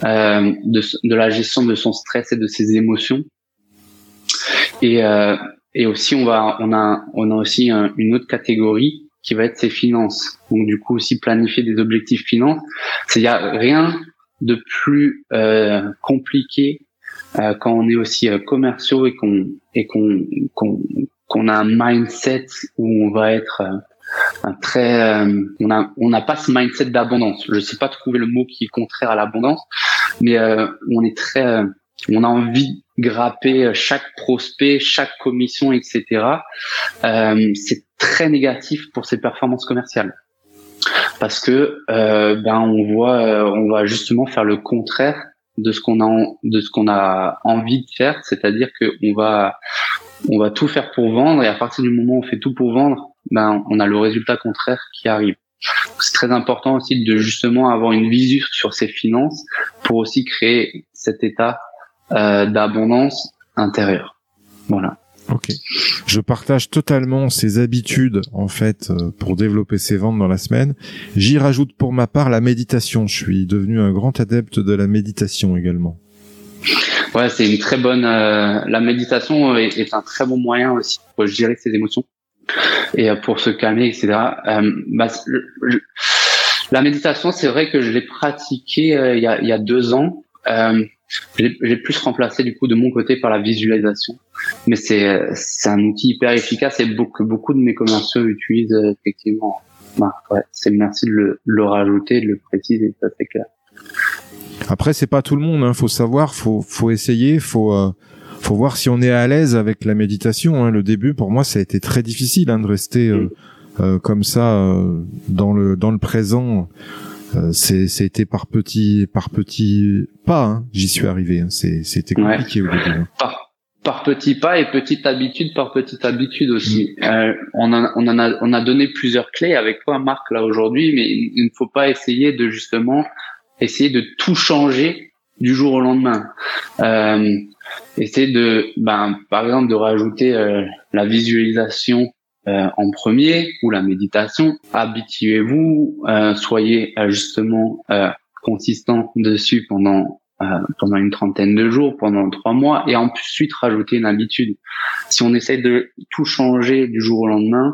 euh, de, de la gestion de son stress et de ses émotions et, euh, et aussi, on va, on a, on a aussi une autre catégorie qui va être ses finances. Donc du coup aussi planifier des objectifs finances. Il n'y a rien de plus euh, compliqué euh, quand on est aussi euh, commerciaux et qu'on et qu'on qu'on qu'on a un mindset où on va être euh, très euh, on a on n'a pas ce mindset d'abondance. Je sais pas trouver le mot qui est contraire à l'abondance, mais on est très on a envie de grapper chaque prospect, chaque commission, etc. Euh, c'est très négatif pour ses performances commerciales parce que euh, ben on voit, euh, on va justement faire le contraire de ce qu'on a de ce qu'on a envie de faire, c'est-à-dire que on va on va tout faire pour vendre et à partir du moment où on fait tout pour vendre, ben on a le résultat contraire qui arrive. C'est très important aussi de justement avoir une vision sur ses finances pour aussi créer cet état euh, d'abondance intérieure. Voilà. Ok. Je partage totalement ces habitudes en fait euh, pour développer ses ventes dans la semaine. J'y rajoute pour ma part la méditation. Je suis devenu un grand adepte de la méditation également. Ouais, c'est une très bonne. Euh, la méditation est, un très bon moyen aussi pour gérer ses émotions et pour se calmer, etc. Bah, la méditation, c'est vrai que je l'ai pratiquée il y, a, il y a deux ans. Euh, j'ai plus remplacé du coup de mon côté par la visualisation. Mais c'est c'est un outil hyper efficace et beaucoup, beaucoup de mes commerciaux utilisent euh, effectivement. Bah, ouais, c'est merci de le, le rajouter, de le préciser, ça c'est clair. Après c'est pas tout le monde, hein, faut savoir, faut faut essayer, faut euh, faut voir si on est à l'aise avec la méditation. Hein. Le début pour moi ça a été très difficile hein, de rester euh, euh comme ça euh, dans le dans le présent euh, c'était par petits par petits pas. Hein, J'y suis arrivé. Hein. C'était compliqué au début. Hein. Par, par petits pas et petite habitude par petite habitude aussi. Mm. Euh, on, en, on en a on a donné plusieurs clés avec toi, Marc, là aujourd'hui, mais il ne faut pas essayer de justement essayer de tout changer du jour au lendemain. Euh, essayer de, ben, par exemple, de rajouter euh, la visualisation euh, en premier ou la méditation. Habituez-vous, euh, soyez euh, justement consistant dessus pendant pendant une trentaine de jours, pendant trois mois, et ensuite rajouter une habitude. Si on essaie de tout changer du jour au lendemain,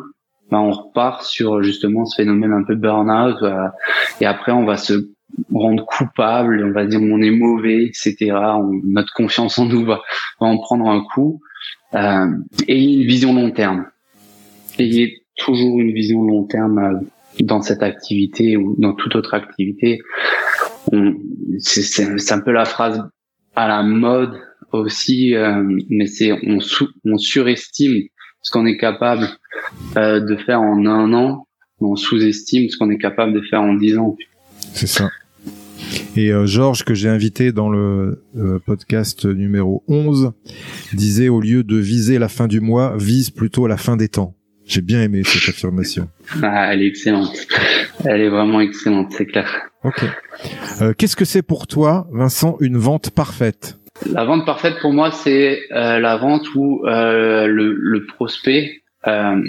ben on repart sur justement ce phénomène un peu burn-out, et après on va se rendre coupable, on va dire on est mauvais, etc. notre confiance en nous va, va en prendre un coup. Euh, et une vision long terme. Ayez toujours une vision long terme euh, dans cette activité ou dans toute autre activité. C'est un peu la phrase à la mode aussi, euh, mais c'est on, on surestime ce qu'on est capable euh, de faire en un an, on sous-estime ce qu'on est capable de faire en dix ans. C'est ça. Et euh, Georges, que j'ai invité dans le euh, podcast numéro 11, disait au lieu de viser la fin du mois, vise plutôt la fin des temps. J'ai bien aimé cette affirmation. Ah, elle est excellente. Elle est vraiment excellente, c'est clair. Ok. Euh, Qu'est-ce que c'est pour toi, Vincent, une vente parfaite? La vente parfaite pour moi, c'est euh, la vente où le, le, prospect va,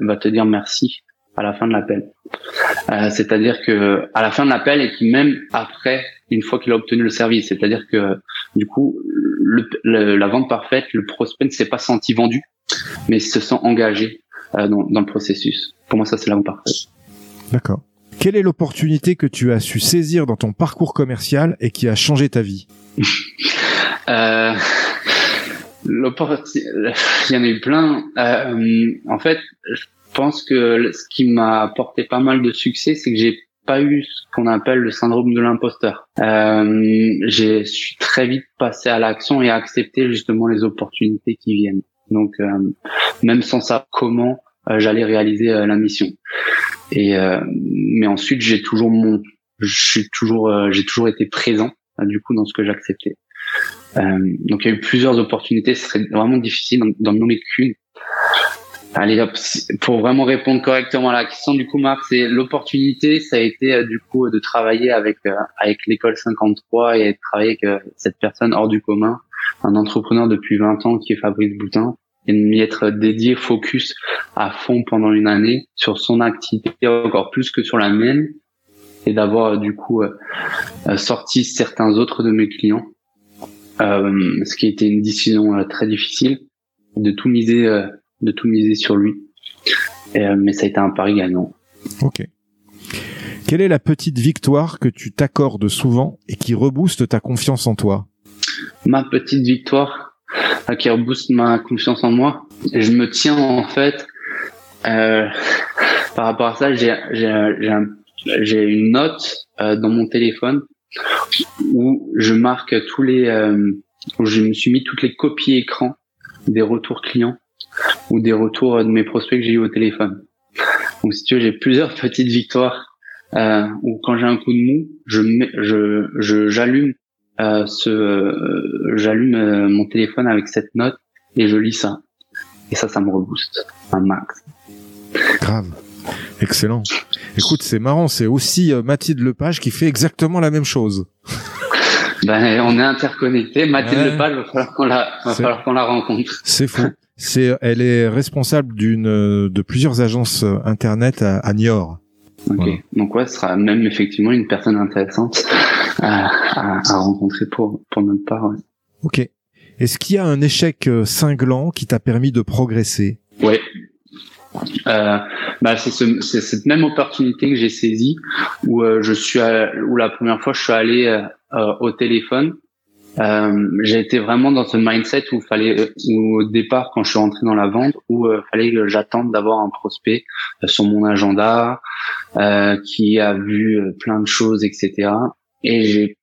va te dire merci à la fin de l'appel. Euh, c'est-à-dire que à la fin de l'appel et puis même après, une fois qu'il a obtenu le service, c'est-à-dire que du coup, le, la vente parfaite, le prospect ne s'est pas senti vendu, mais se sent engagé euh, dans, dans, le processus. Pour moi, ça c'est la vente parfaite. D'accord. Quelle est l'opportunité que tu as su saisir dans ton parcours commercial et qui a changé ta vie? <laughs> Euh, il y en a eu plein. Euh, en fait, pense que ce qui m'a apporté pas mal de succès, c'est que j'ai pas eu ce qu'on appelle le syndrome de l'imposteur. Euh, j'ai suis très vite passé à l'action et à accepter justement les opportunités qui viennent. Donc euh, même sans savoir comment euh, j'allais réaliser euh, la mission. Et euh, mais ensuite j'ai toujours mon, je suis toujours, j'ai toujours été présent du coup dans ce que j'acceptais. donc il y a eu plusieurs opportunités. Ce serait vraiment difficile d'en nommer qu'une. Allez hop, pour vraiment répondre correctement à la question du coup Marc, c'est l'opportunité, ça a été euh, du coup de travailler avec euh, avec l'école 53 et de travailler avec euh, cette personne hors du commun, un entrepreneur depuis 20 ans qui est Fabrice Boutin et de m'y être dédié focus à fond pendant une année sur son activité encore plus que sur la mienne et d'avoir du coup sorti certains autres de mes clients, ce qui a été une décision très difficile de tout miser de tout miser sur lui. Euh, mais ça a été un pari gagnant. Ok. Quelle est la petite victoire que tu t'accordes souvent et qui rebooste ta confiance en toi? Ma petite victoire euh, qui rebooste ma confiance en moi. Je me tiens en fait euh, par rapport à ça. J'ai une note euh, dans mon téléphone où je marque tous les euh, où je me suis mis toutes les copies écran des retours clients ou des retours de mes prospects que j'ai eu au téléphone. Donc si tu veux, j'ai plusieurs <laughs> petites victoires euh, où quand j'ai un coup de mou, je je je j'allume euh, ce euh, j'allume euh, mon téléphone avec cette note et je lis ça. Et ça, ça me rebooste un max. Grave. Excellent. Écoute, c'est marrant, c'est aussi Mathilde Lepage qui fait exactement la même chose. <laughs> Ben, on est interconnectés. Mathilde Lepage, va falloir qu'on la, va falloir qu'on la rencontre. C'est fou. <laughs> C'est, elle est responsable d'une, de plusieurs agences euh, internet à, à Niort. Ok. Donc ouais, ce sera même effectivement une personne intéressante <laughs> à, à, à rencontrer pour pour notre part. Ouais. Ok. Est-ce qu'il y a un échec euh, cinglant qui t'a permis de progresser? Ouais. Euh, bah c'est, ce, c'est cette même opportunité que j'ai saisie où euh, je suis à, où la première fois je suis allé euh, au téléphone euh, j'ai été vraiment dans ce mindset où fallait, euh, où au départ, quand je suis rentré dans la vente, où euh, fallait que j'attende d'avoir un prospect euh, sur mon agenda, qui a vu plein de choses, etc. Et j'ai,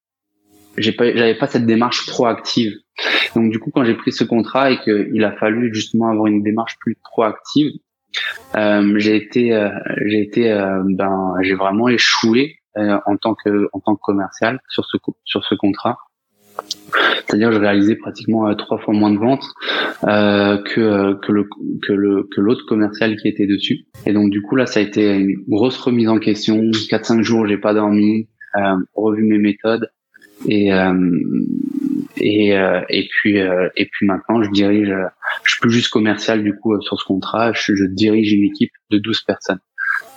j'ai pas, j'avais pas cette démarche proactive. Donc du coup, quand j'ai pris ce contrat et qu'il a fallu justement avoir une démarche plus proactive, j'ai été, j'ai été, ben, j'ai vraiment échoué en tant que, en tant que commercial sur ce, sur ce contrat. C'est-à-dire je réalisais pratiquement euh, trois fois moins de ventes euh, que euh, que le que le que l'autre commercial qui était dessus. Et donc du coup là ça a été une grosse remise en question. Quatre cinq jours j'ai pas dormi, euh, revu mes méthodes et euh, et euh, et puis et puis maintenant je dirige je suis plus juste commercial du coup sur ce contrat. Je, je dirige une équipe de 12 personnes.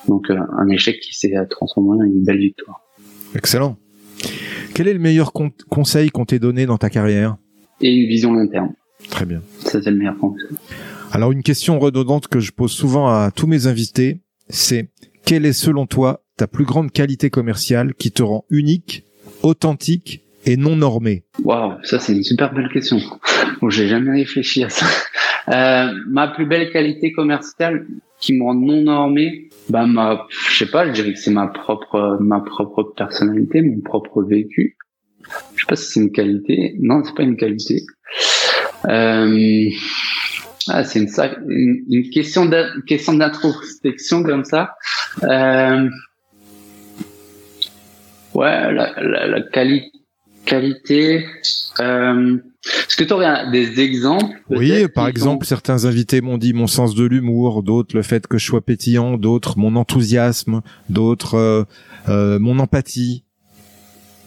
Donc un échec qui s'est transformé en une belle victoire. Excellent. Quel est le meilleur conseil qu'on t'ait donné dans ta carrière? Et une vision long terme. Très bien. Ça, c'est le meilleur conseil. Alors, une question redondante que je pose souvent à tous mes invités, c'est quelle est selon toi ta plus grande qualité commerciale qui te rend unique, authentique et non normé? Waouh, ça c'est une super belle question. <laughs> J'ai jamais réfléchi à ça. Euh, ma plus belle qualité commerciale qui me rend non normé, bah ma, je sais pas, je dirais que c'est ma propre, ma propre personnalité, mon propre vécu. Je sais pas si c'est une qualité. Non, c'est pas une qualité. Euh, ah, c'est une, une, question d'introspection comme ça. Euh, ouais, la, la, la qualité qualité. Euh, Est-ce que tu aurais des exemples Oui, par exemple, certains invités m'ont dit mon sens de l'humour, d'autres le fait que je sois pétillant, d'autres mon enthousiasme, d'autres euh, euh, mon empathie.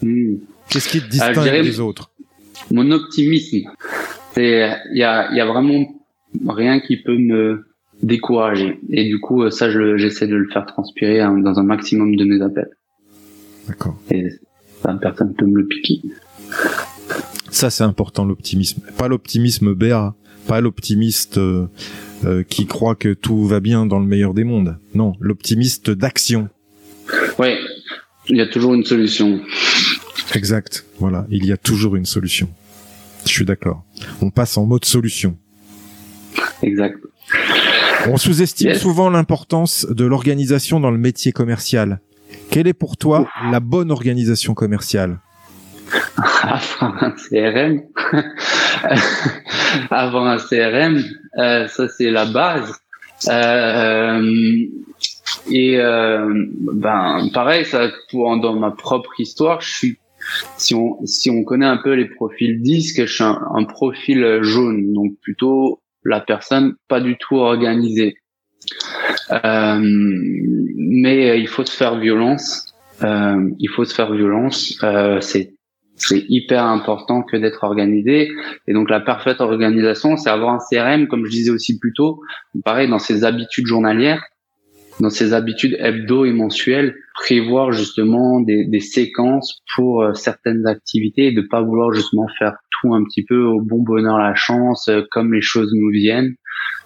Hmm. Qu'est-ce qui te distingue des autres? Mon optimisme. C'est il y a, y a vraiment rien qui peut me décourager. Et du coup, ça, j'essaie de le faire transpirer hein, dans un maximum de mes appels. D'accord personne peut me le piquer. Ça, c'est important, l'optimisme. Pas l'optimisme BA, pas l'optimiste euh, euh, qui croit que tout va bien dans le meilleur des mondes. Non, l'optimiste d'action. Oui, il y a toujours une solution. Exact, voilà, il y a toujours une solution. Je suis d'accord. On passe en mode solution. Exact. On sous-estime souvent l'importance de l'organisation dans le métier commercial. Quelle est pour toi la bonne organisation commerciale? <laughs> Avant un CRM, <laughs> avant un CRM, euh, ça c'est la base. Euh, et euh, ben pareil, ça pour dans ma propre histoire, je suis si on si on connaît un peu les profils disques, je suis un profil jaune, donc plutôt la personne pas du tout organisée. Euh, mais euh, il faut se faire violence. Euh, il faut se faire violence. c'est c'est hyper important que d'être organisé. Et donc la parfaite organisation, c'est avoir un CRM, comme je disais aussi plus tôt, pareil dans ses habitudes journalières, dans ses habitudes hebdo et mensuelles, prévoir justement des, des séquences pour certaines activités et de pas vouloir justement faire tout un petit peu au bon bonheur la chance, comme les choses nous viennent.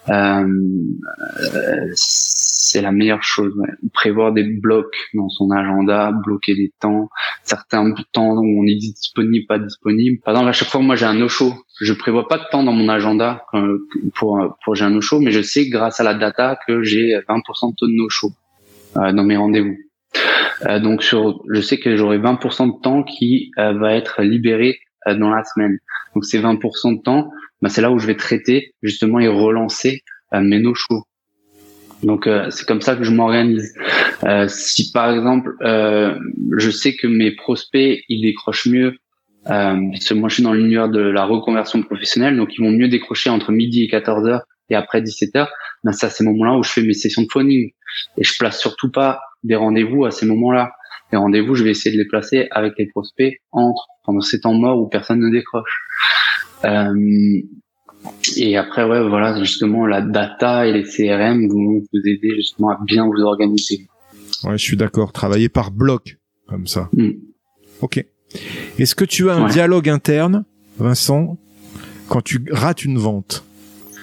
Euh, c'est la meilleure chose. Prévoir des blocs dans son agenda, bloquer des temps, certains temps où on est disponible, pas disponible. Par exemple, à chaque fois, moi, j'ai un no-show. Je prévois pas de temps dans mon agenda euh, pour pour j'ai un no-show, mais je sais grâce à la data que j'ai 20% de de no-show euh, dans mes rendez-vous. Euh, donc sur, je sais que j'aurai 20% de temps qui va être libéré dans la semaine. Donc ces 20% de temps, bah, c'est là où je vais traiter justement et relancer euh, mes no shows. Donc euh, c'est comme ça que je m'organise. Euh, si par exemple je sais que mes prospects ils décrochent mieux, parce que moi je suis dans l'univers de la reconversion professionnelle, donc ils vont mieux décrocher entre midi et 14 h et après 17 h Ben ça c'est ces moments-là où je fais mes sessions de phoning et je place surtout pas des rendez-vous à ces moments-là. Les rendez-vous, je vais essayer de les placer avec les prospects entre pendant ces temps morts où personne ne décroche. Euh, et après, ouais, voilà, justement, la data et les CRM vont vous aider justement à bien vous organiser. Ouais, je suis d'accord. Travailler par bloc, comme ça. Mm. Ok. Est-ce que tu as un dialogue interne, Vincent, quand tu rates une vente?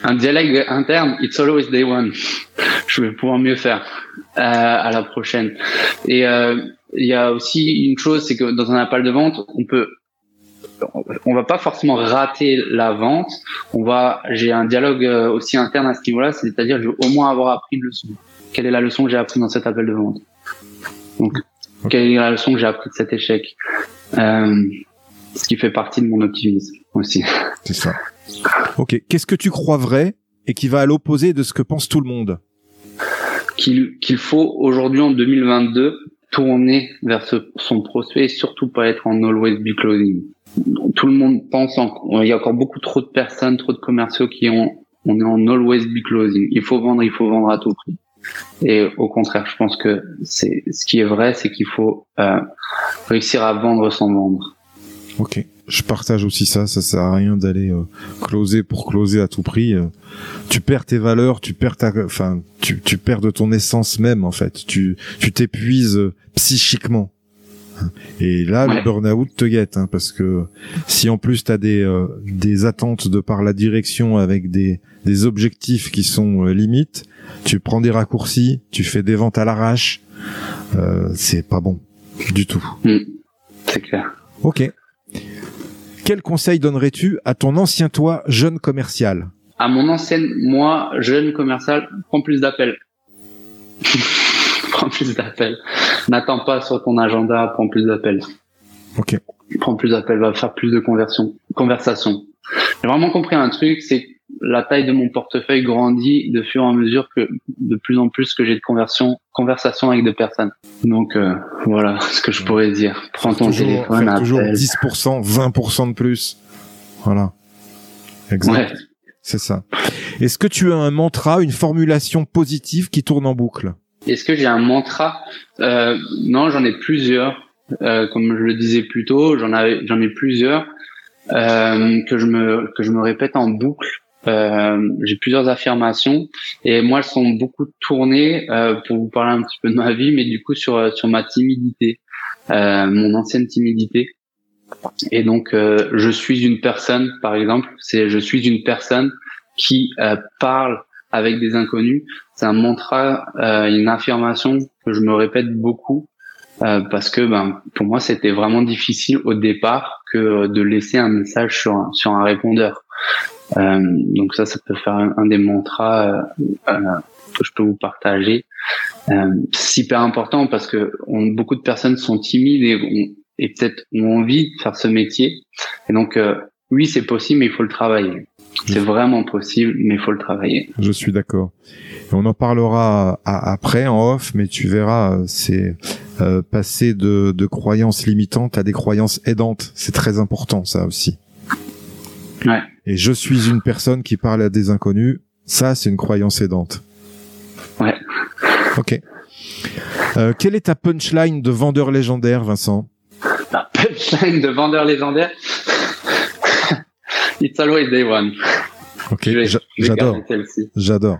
Un dialogue interne, it's always day one. <laughs> je vais pouvoir mieux faire euh, à la prochaine. Et euh, il y a aussi une chose, c'est que dans un appel de vente, on peut on va pas forcément rater la vente. On va, j'ai un dialogue euh, aussi interne à ce niveau-là, c'est-à-dire je veux au moins avoir appris une leçon. Quelle est la leçon que j'ai appris dans cet appel de vente? Donc, quelle est la leçon que j'ai appris de cet échec? Euh, Ce qui fait partie de mon optimisme aussi. <laughs> C'est ça. Ok. Qu'est-ce que tu crois vrai et qui va à l'opposé de ce que pense tout le monde? Qu'il faut aujourd'hui en 2022 tourner vers son prospect et surtout pas être en always be closing tout le monde pense, il y a encore beaucoup trop de personnes, trop de commerciaux qui ont, on est en always be closing. Il faut vendre, il faut vendre à tout prix. Et au contraire, je pense que c'est ce qui est vrai, c'est qu'il faut euh, réussir à vendre sans vendre. Ok, je partage aussi ça. Ça sert à rien d'aller euh, closer pour closer à tout prix. Euh, tu perds tes valeurs, tu perds ta, enfin, tu, tu perds de ton essence même en fait. Tu tu t'épuises psychiquement. Et là, le burn-out te guette, hein, parce que si en plus tu as des, euh, des attentes de par la direction avec des, des objectifs qui sont euh, limites, tu prends des raccourcis, tu fais des ventes à l'arrache, euh, c'est pas bon du tout. Mm. c'est clair. Ok. Quel conseil donnerais-tu à ton ancien toi, jeune commercial? À mon ancienne moi, jeune commercial, prends plus d'appels. <laughs> prends plus d'appels. N'attends pas sur ton agenda, prends plus d'appels. Ok. Prends plus d'appels, va faire plus de conversion, conversation. J'ai vraiment compris un truc, c'est la taille de mon portefeuille grandit de fur et à mesure que de plus en plus que j'ai de conversion, conversation avec des personnes. Donc euh, voilà <laughs> ce que je pourrais dire. Prends ton téléphone, appelle. toujours 10%, 20% de plus. Voilà. Exact. C'est ça. Est-ce que tu as un mantra, une formulation positive qui tourne en boucle? Est-ce que j'ai un mantra? Euh, Non, j'en ai plusieurs. Euh, comme je le disais plus tôt, j'en j'en ai plusieurs euh, que je me que je me répète en boucle euh, j'ai plusieurs affirmations et moi elles sont beaucoup tournées euh, pour vous parler un petit peu de ma vie, mais du coup sur sur ma timidité, euh, mon ancienne timidité. Et donc je suis une personne, par exemple, c'est je suis une personne qui parle avec des inconnus. C'est un mantra, une affirmation que je me répète beaucoup parce que ben pour moi c'était vraiment difficile au départ que de laisser un message sur sur un répondeur. Euh, donc ça, ça peut faire un, des mantras euh, euh, que je peux vous partager. c'est hyper important parce que on, beaucoup de personnes sont timides et, et peut-être ont envie de faire ce métier. Et donc, oui, c'est possible, mais il faut le travailler. C'est vraiment possible, mais il faut le travailler. Je suis d'accord. On en parlera après en off, mais tu verras, c'est passer de, de croyances limitantes à des croyances aidantes. C'est très important, ça aussi. Ouais. Et je suis une personne qui parle à des inconnus. Ça, c'est une croyance aidante. Ouais. Ok. Euh, quelle est ta punchline de vendeur légendaire, Vincent? La punchline de vendeur légendaire? <laughs> It's always day one. Ok, j'adore. J'adore.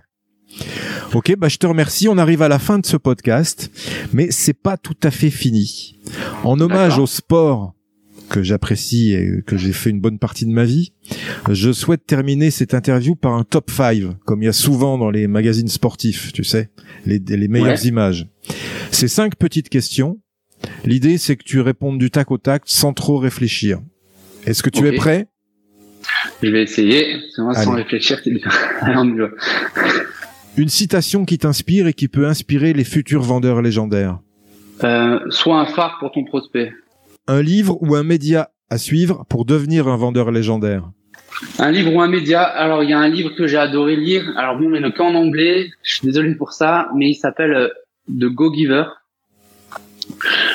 Ok, bah je te remercie. On arrive à la fin de ce podcast, mais c'est pas tout à fait fini. En hommage au sport que j'apprécie et que j'ai fait une bonne partie de ma vie. Je souhaite terminer cette interview par un top 5, comme il y a souvent dans les magazines sportifs, tu sais, les, les meilleures images. Ces cinq petites questions. L'idée, c'est que tu répondes du tac au tac sans trop réfléchir. Est-ce que tu es prêt? Je vais essayer. sans réfléchir, <laughs> Une citation qui t'inspire et qui peut inspirer les futurs vendeurs légendaires. Euh, sois un phare pour ton prospect. Un livre ou un média à suivre pour devenir un vendeur légendaire? Un livre ou un média Alors, il y a un livre que j'ai adoré lire. Alors, bon, mais le qu'en anglais. Je suis désolé pour ça, mais il s'appelle euh, The Go Giver.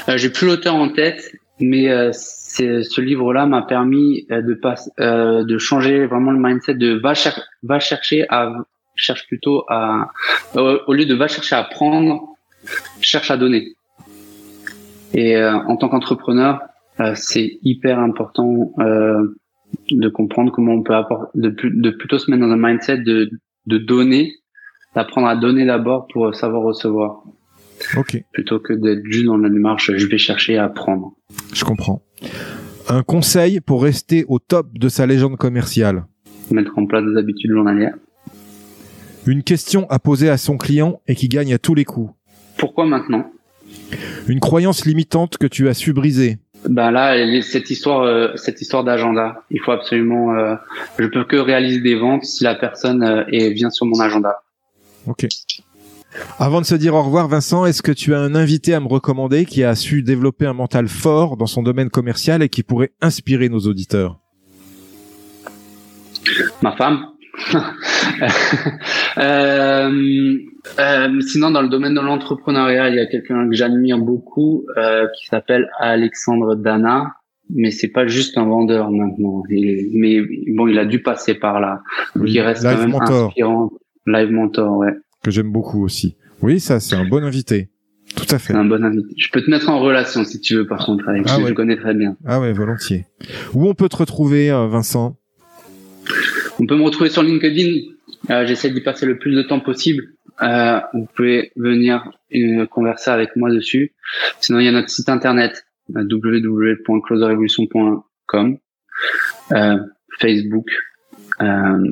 Euh, j'ai plus l'auteur en tête, mais euh, ce livre-là m'a permis euh, de euh, de changer vraiment le mindset de va, va chercher à cherche plutôt à au lieu de va chercher à prendre, cherche à donner. Et euh, en tant qu'entrepreneur, euh, c'est hyper important euh, de comprendre comment on peut apporter, de, de, plutôt se mettre dans un mindset de, de donner, d'apprendre à donner d'abord pour savoir recevoir. Ok. Plutôt que d'être juste dans la démarche, je vais chercher à apprendre. Je comprends. Un conseil pour rester au top de sa légende commerciale? Mettre en place des habitudes journalières. Une question à poser à son client et qui gagne à tous les coups. Pourquoi maintenant? Une croyance limitante que tu as su briser ben là, cette histoire, euh, cette histoire d'agenda. Il faut absolument. Euh, je peux que réaliser des ventes si la personne euh, vient sur mon agenda. Ok. Avant de se dire au revoir, Vincent, est-ce que tu as un invité à me recommander qui a su développer un mental fort dans son domaine commercial et qui pourrait inspirer nos auditeurs? Ma femme? <laughs> euh, euh, sinon, dans le domaine de l'entrepreneuriat, il y a quelqu'un que j'admire beaucoup euh, qui s'appelle Alexandre Dana, mais c'est pas juste un vendeur maintenant. mais bon, il a dû passer par là. il reste quand même inspirant. Live Mentor, ouais. Que j'aime beaucoup aussi. Oui, ça, c'est un bon invité. Tout à fait. un bon invité. Je peux te mettre en relation si tu veux, par contre, avec ah, je connais très bien. Ah ouais, volontiers. Où on peut te retrouver, euh, Vincent? On peut me retrouver sur LinkedIn. Euh, J'essaie d'y passer le plus de temps possible. Euh, vous pouvez venir converser avec moi dessus. Sinon, il y a notre site internet www.closerrevolution.com, euh, Facebook. Euh,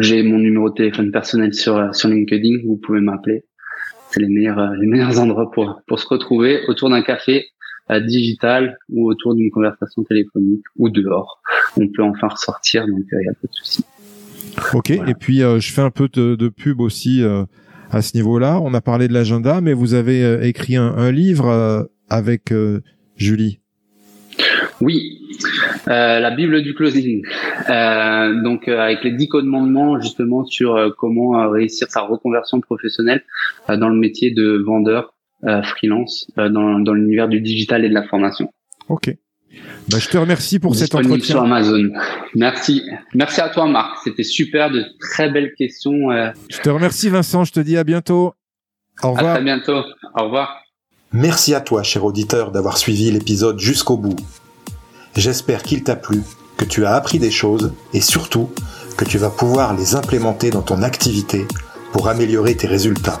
j'ai mon numéro de téléphone personnel sur sur LinkedIn. Vous pouvez m'appeler. C'est les meilleurs les meilleurs endroits pour pour se retrouver autour d'un café digital ou autour d'une conversation téléphonique ou dehors. <laughs> On peut enfin ressortir, donc il n'y a pas de souci. Ok, et puis je fais un peu de, de pub aussi à ce niveau-là. On a parlé de l'agenda, mais vous avez euh, écrit un, livre euh, avec euh, Julie. Oui, la Bible du closing. donc avec les dix commandements justement sur comment réussir sa reconversion professionnelle dans le métier de vendeur freelance dans, dans l'univers du digital et de la formation. Ok. Bah, je te remercie pour cet entretien. sur Amazon. Merci. Merci à toi, Marc. C'était super, de très belles questions. Euh. Je te remercie, Vincent. Je te dis à bientôt. Au revoir. À très bientôt. Au revoir. Merci à toi, cher auditeur, d'avoir suivi l'épisode jusqu'au bout. J'espère qu'il t'a plu, que tu as appris des choses et surtout que tu vas pouvoir les implémenter dans ton activité pour améliorer tes résultats.